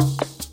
you